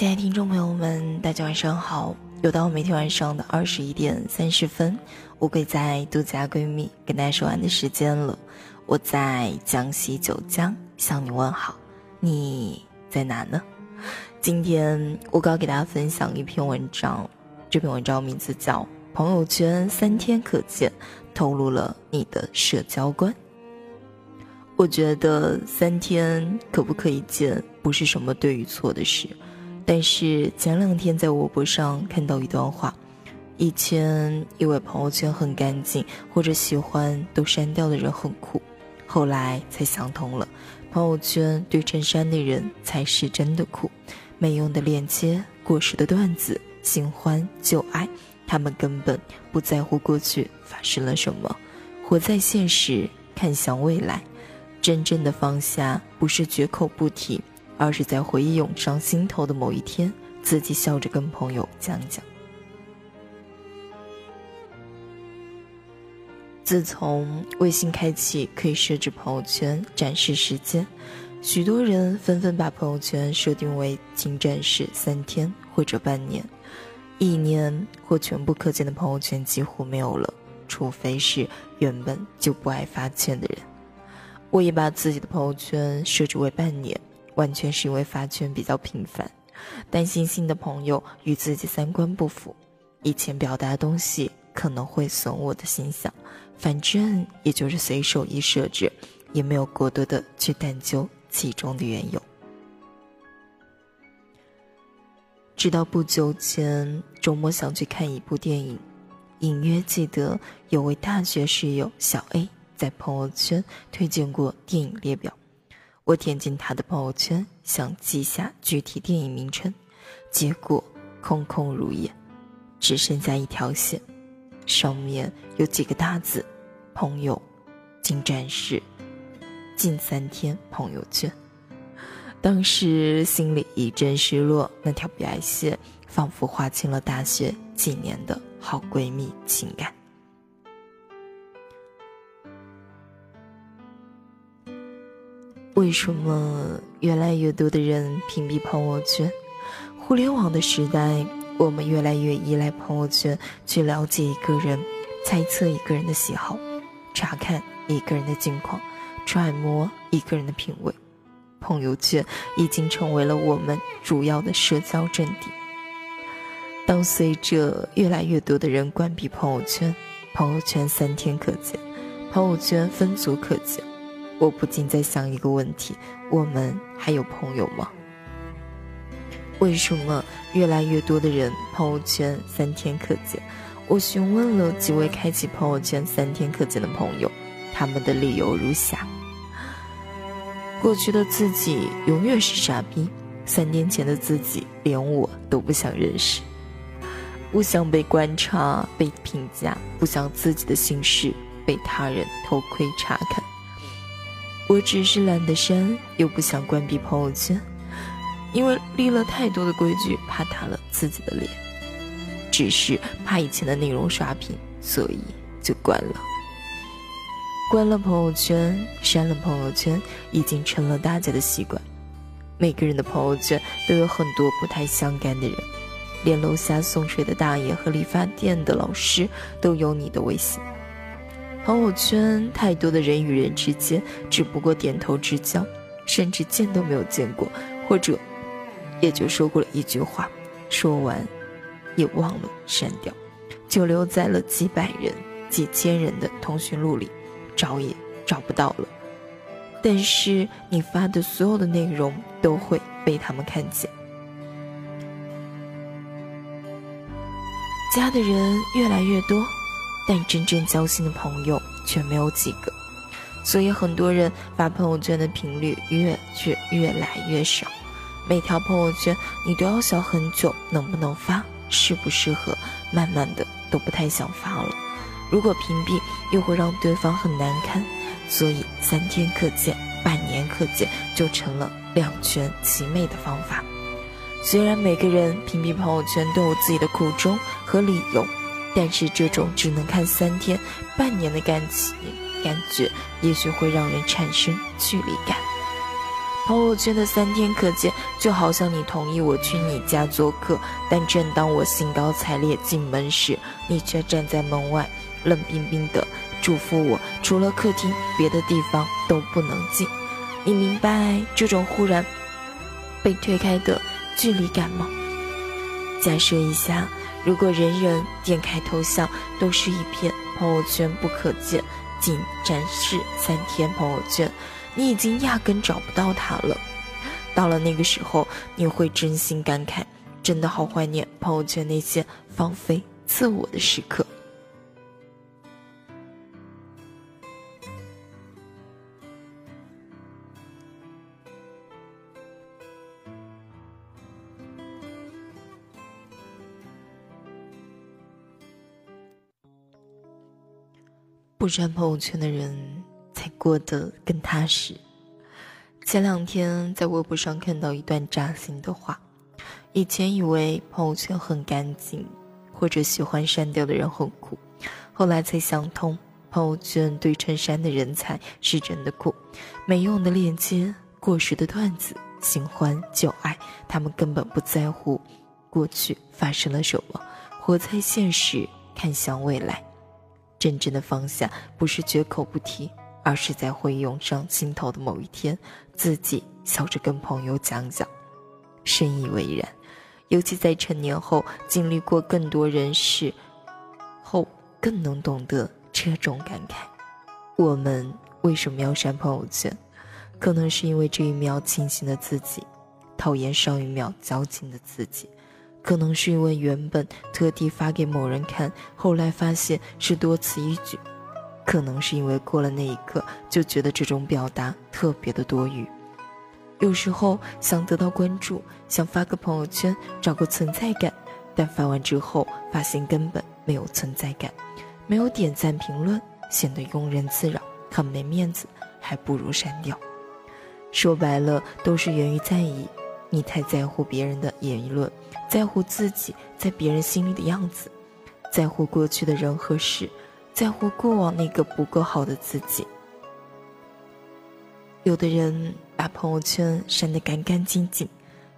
亲爱的听众朋友们，大家晚上好！又到每天晚上的二十一点三十分，乌龟在独家闺蜜跟大家说完的时间了。我在江西九江向你问好，你在哪呢？今天我刚给大家分享一篇文章，这篇文章名字叫《朋友圈三天可见》，透露了你的社交观。我觉得三天可不可以见，不是什么对与错的事。但是前两天在微博上看到一段话，以前以为朋友圈很干净或者喜欢都删掉的人很酷，后来才想通了，朋友圈对衬衫的人才是真的酷，没用的链接、过时的段子、新欢旧爱，他们根本不在乎过去发生了什么，活在现实，看向未来。真正的放下，不是绝口不提，而是在回忆涌上心头的某一天，自己笑着跟朋友讲讲。自从微信开启可以设置朋友圈展示时间，许多人纷纷把朋友圈设定为仅展示三天或者半年，一年或全部可见的朋友圈几乎没有了，除非是原本就不爱发圈的人。我也把自己的朋友圈设置为半年，完全是因为发圈比较频繁，担心新的朋友与自己三观不符，以前表达的东西可能会损我的形象，反正也就是随手一设置，也没有过多的去探究其中的缘由。直到不久前周末想去看一部电影，隐约记得有位大学室友小 A。在朋友圈推荐过电影列表，我点进他的朋友圈，想记下具体电影名称，结果空空如也，只剩下一条线，上面有几个大字：“朋友，进展示近三天朋友圈。”当时心里一阵失落，那条白线仿佛划清了大学几年的好闺蜜情感。为什么越来越多的人屏蔽朋友圈？互联网的时代，我们越来越依赖朋友圈去了解一个人、猜测一个人的喜好、查看一个人的近况、揣摩一个人的品味。朋友圈已经成为了我们主要的社交阵地。当随着越来越多的人关闭朋友圈，朋友圈三天可见，朋友圈分组可见。我不禁在想一个问题：我们还有朋友吗？为什么越来越多的人朋友圈三天可见？我询问了几位开启朋友圈三天可见的朋友，他们的理由如下：过去的自己永远是傻逼，三年前的自己连我都不想认识，不想被观察、被评价，不想自己的心事被他人偷窥查看。我只是懒得删，又不想关闭朋友圈，因为立了太多的规矩，怕打了自己的脸。只是怕以前的内容刷屏，所以就关了。关了朋友圈，删了朋友圈，已经成了大家的习惯。每个人的朋友圈都有很多不太相干的人，连楼下送水的大爷和理发店的老师都有你的微信。朋友圈太多的人与人之间，只不过点头之交，甚至见都没有见过，或者也就说过了一句话，说完也忘了删掉，就留在了几百人、几千人的通讯录里，找也找不到了。但是你发的所有的内容都会被他们看见，加的人越来越多。但真正交心的朋友却没有几个，所以很多人发朋友圈的频率越越越来越少。每条朋友圈你都要想很久，能不能发，适不适合，慢慢的都不太想发了。如果屏蔽又会让对方很难堪，所以三天可见，半年可见就成了两全其美的方法。虽然每个人屏蔽朋友圈都有自己的苦衷和理由。但是这种只能看三天、半年的感情感觉，也许会让人产生距离感。朋友圈的三天可见，就好像你同意我去你家做客，但正当我兴高采烈进门时，你却站在门外，冷冰冰的嘱咐我，除了客厅，别的地方都不能进。你明白这种忽然被推开的距离感吗？假设一下，如果人人点开头像都是一片朋友圈不可见，仅展示三天朋友圈。你已经压根找不到他了。到了那个时候，你会真心感慨，真的好怀念朋友圈那些放飞自我的时刻。不删朋友圈的人。才过得更踏实。前两天在微博上看到一段扎心的话：以前以为朋友圈很干净，或者喜欢删掉的人很酷，后来才想通，朋友圈对衬衫的人才是真的酷。没用的链接、过时的段子、新欢旧爱，他们根本不在乎过去发生了什么，活在现实，看向未来。真正的放下，不是绝口不提。而是在会涌上心头的某一天，自己笑着跟朋友讲讲，深以为然。尤其在成年后，经历过更多人事后，更能懂得这种感慨。我们为什么要删朋友圈？可能是因为这一秒清醒的自己，讨厌上一秒矫情的自己；可能是因为原本特地发给某人看，后来发现是多此一举。可能是因为过了那一刻，就觉得这种表达特别的多余。有时候想得到关注，想发个朋友圈找个存在感，但发完之后发现根本没有存在感，没有点赞评论，显得庸人自扰，很没面子，还不如删掉。说白了，都是源于在意，你太在乎别人的言论，在乎自己在别人心里的样子，在乎过去的人和事。在乎过往那个不够好的自己。有的人把朋友圈删得干干净净，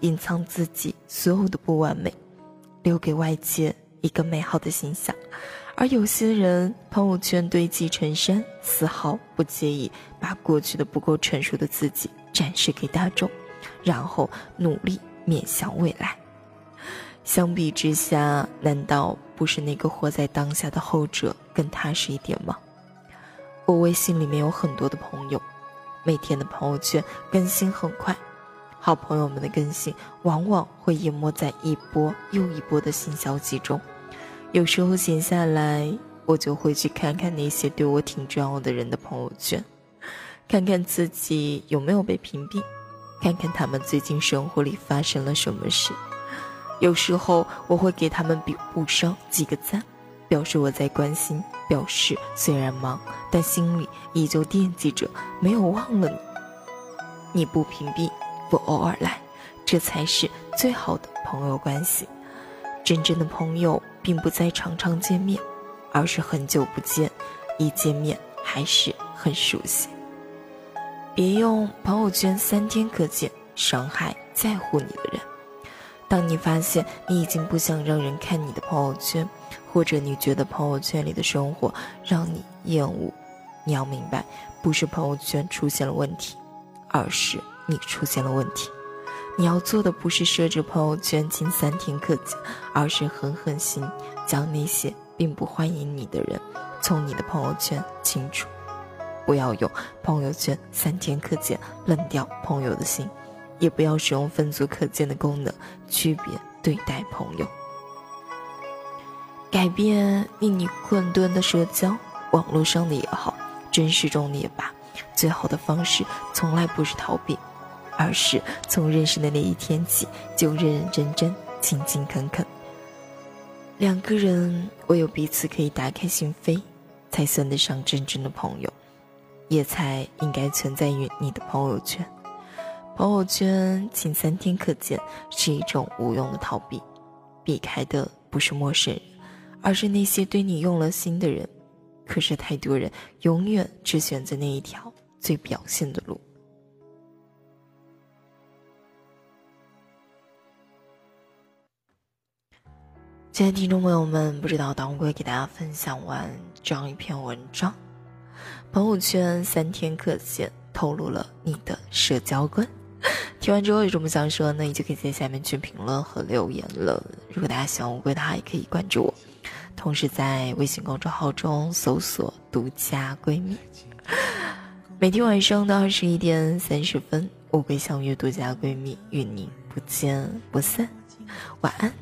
隐藏自己所有的不完美，留给外界一个美好的形象；而有些人朋友圈堆积成山，丝毫不介意把过去的不够成熟的自己展示给大众，然后努力面向未来。相比之下，难道不是那个活在当下的后者？更踏实一点吗？我微信里面有很多的朋友，每天的朋友圈更新很快，好朋友们的更新往往会淹没在一波又一波的新消息中。有时候闲下来，我就会去看看那些对我挺重要的人的朋友圈，看看自己有没有被屏蔽，看看他们最近生活里发生了什么事。有时候我会给他们比补上几个赞。表示我在关心，表示虽然忙，但心里依旧惦记着，没有忘了你。你不屏蔽，我偶尔来，这才是最好的朋友关系。真正的朋友，并不在常常见面，而是很久不见，一见面还是很熟悉。别用朋友圈三天可见伤害在乎你的人。当你发现你已经不想让人看你的朋友圈。或者你觉得朋友圈里的生活让你厌恶，你要明白，不是朋友圈出现了问题，而是你出现了问题。你要做的不是设置朋友圈仅三天可见，而是狠狠心将那些并不欢迎你的人从你的朋友圈清除。不要用朋友圈三天可见冷掉朋友的心，也不要使用分组可见的功能区别对待朋友。改变令你困顿的社交，网络上的也好，真实中的也罢，最好的方式从来不是逃避，而是从认识的那一天起就认认真真、勤勤恳恳。两个人唯有彼此可以打开心扉，才算得上真正的朋友，也才应该存在于你的朋友圈。朋友圈仅三天可见，是一种无用的逃避。避开的不是陌生人，而是那些对你用了心的人。可是太多人永远只选择那一条最表现的路。亲爱的听众朋友们，不知道当归给大家分享完这样一篇文章，朋友圈三天可见，透露了你的社交观。听完之后有什么想说呢？你就可以在下面去评论和留言了。如果大家喜欢乌龟的话，也可以关注我，同时在微信公众号中搜索“独家闺蜜”。每天晚上的二十一点三十分，乌龟相约独家闺蜜，与你不见不散。晚安，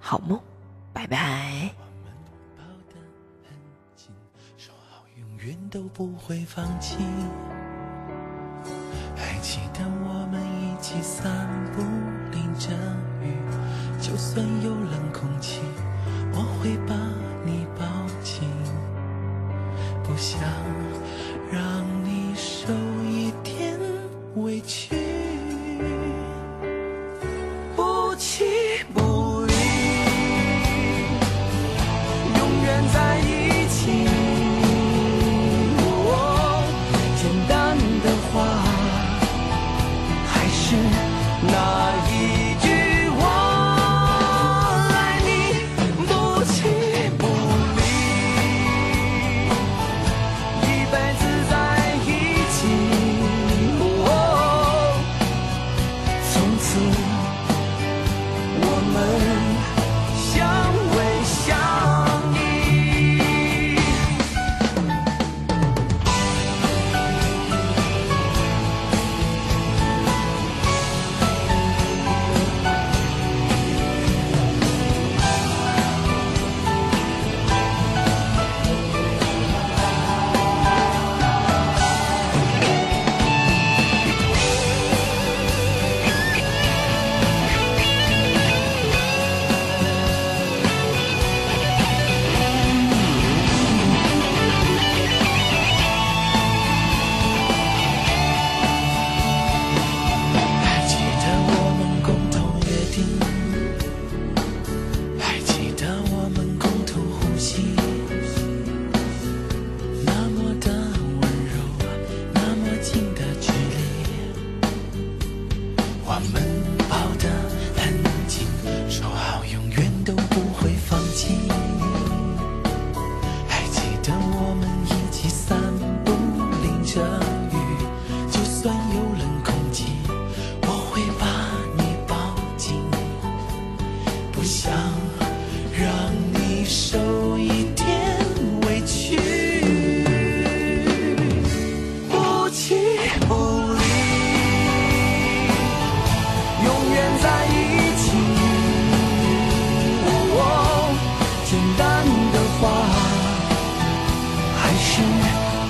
好梦，拜拜。远都不会放弃。还记得我们一起散步，淋着雨，就算有冷空气，我会把你抱紧，不想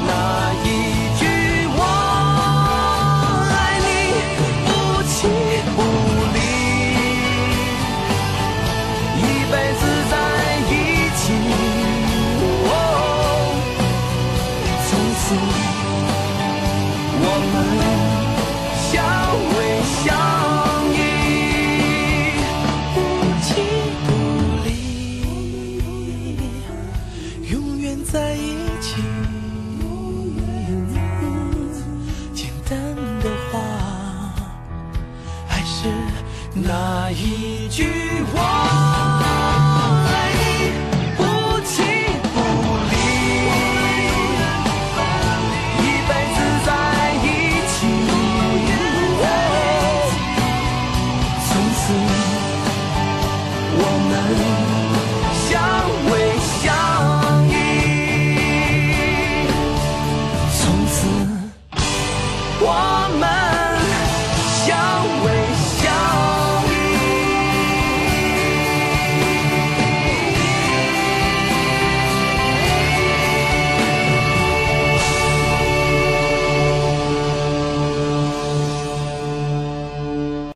那一在一起。